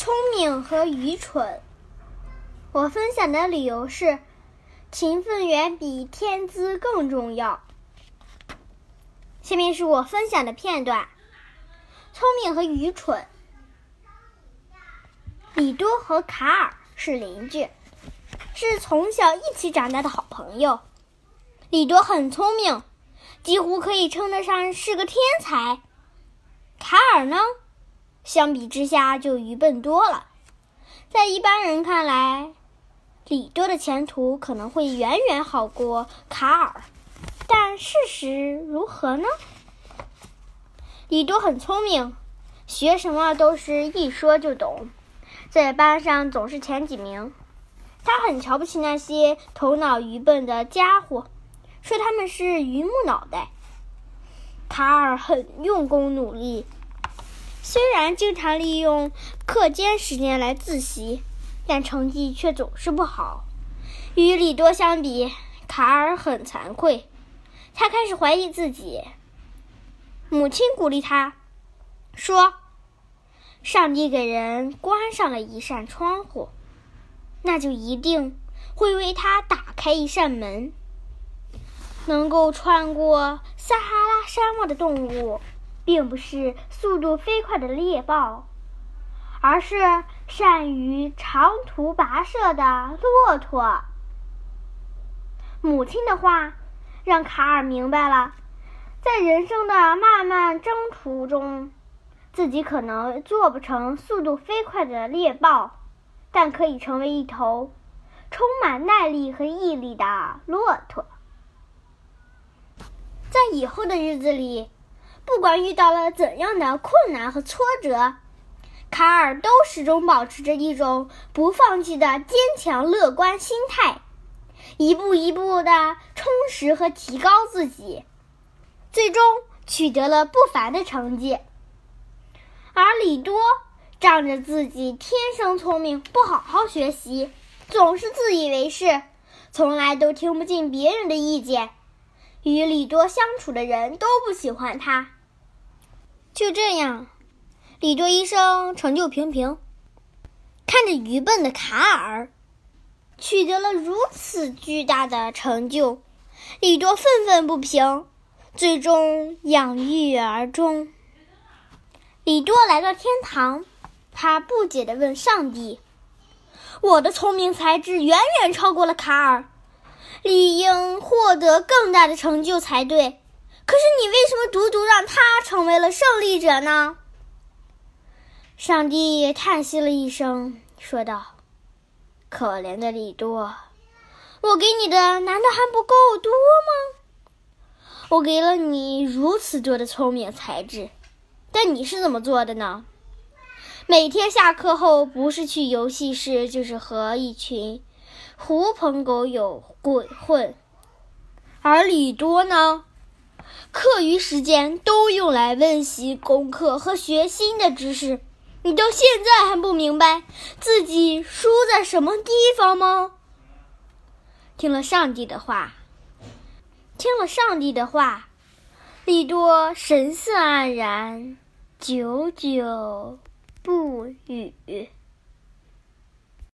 聪明和愚蠢。我分享的理由是，勤奋远比天资更重要。下面是我分享的片段：聪明和愚蠢。李多和卡尔是邻居，是从小一起长大的好朋友。李多很聪明，几乎可以称得上是个天才。卡尔呢，相比之下就愚笨多了。在一般人看来，李多的前途可能会远远好过卡尔，但事实如何呢？李多很聪明，学什么都是一说就懂，在班上总是前几名。他很瞧不起那些头脑愚笨的家伙，说他们是榆木脑袋。卡尔很用功努力，虽然经常利用课间时间来自习。但成绩却总是不好。与李多相比，卡尔很惭愧。他开始怀疑自己。母亲鼓励他，说：“上帝给人关上了一扇窗户，那就一定会为他打开一扇门。能够穿过撒哈拉沙漠的动物，并不是速度飞快的猎豹。”而是善于长途跋涉的骆驼。母亲的话让卡尔明白了，在人生的漫漫征途中，自己可能做不成速度飞快的猎豹，但可以成为一头充满耐力和毅力的骆驼。在以后的日子里，不管遇到了怎样的困难和挫折。卡尔都始终保持着一种不放弃的坚强乐观心态，一步一步的充实和提高自己，最终取得了不凡的成绩。而李多仗着自己天生聪明，不好好学习，总是自以为是，从来都听不进别人的意见，与李多相处的人都不喜欢他。就这样。李多一生成就平平，看着愚笨的卡尔取得了如此巨大的成就，李多愤愤不平，最终养郁而终。李多来到天堂，他不解地问上帝：“我的聪明才智远远超过了卡尔，理应获得更大的成就才对。可是你为什么独独让他成为了胜利者呢？”上帝叹息了一声，说道：“可怜的李多，我给你的难道还不够多吗？我给了你如此多的聪明才智，但你是怎么做的呢？每天下课后，不是去游戏室，就是和一群狐朋狗友鬼混。而李多呢，课余时间都用来温习功课和学新的知识。”你到现在还不明白自己输在什么地方吗？听了上帝的话，听了上帝的话，利多神色黯然，久久不语。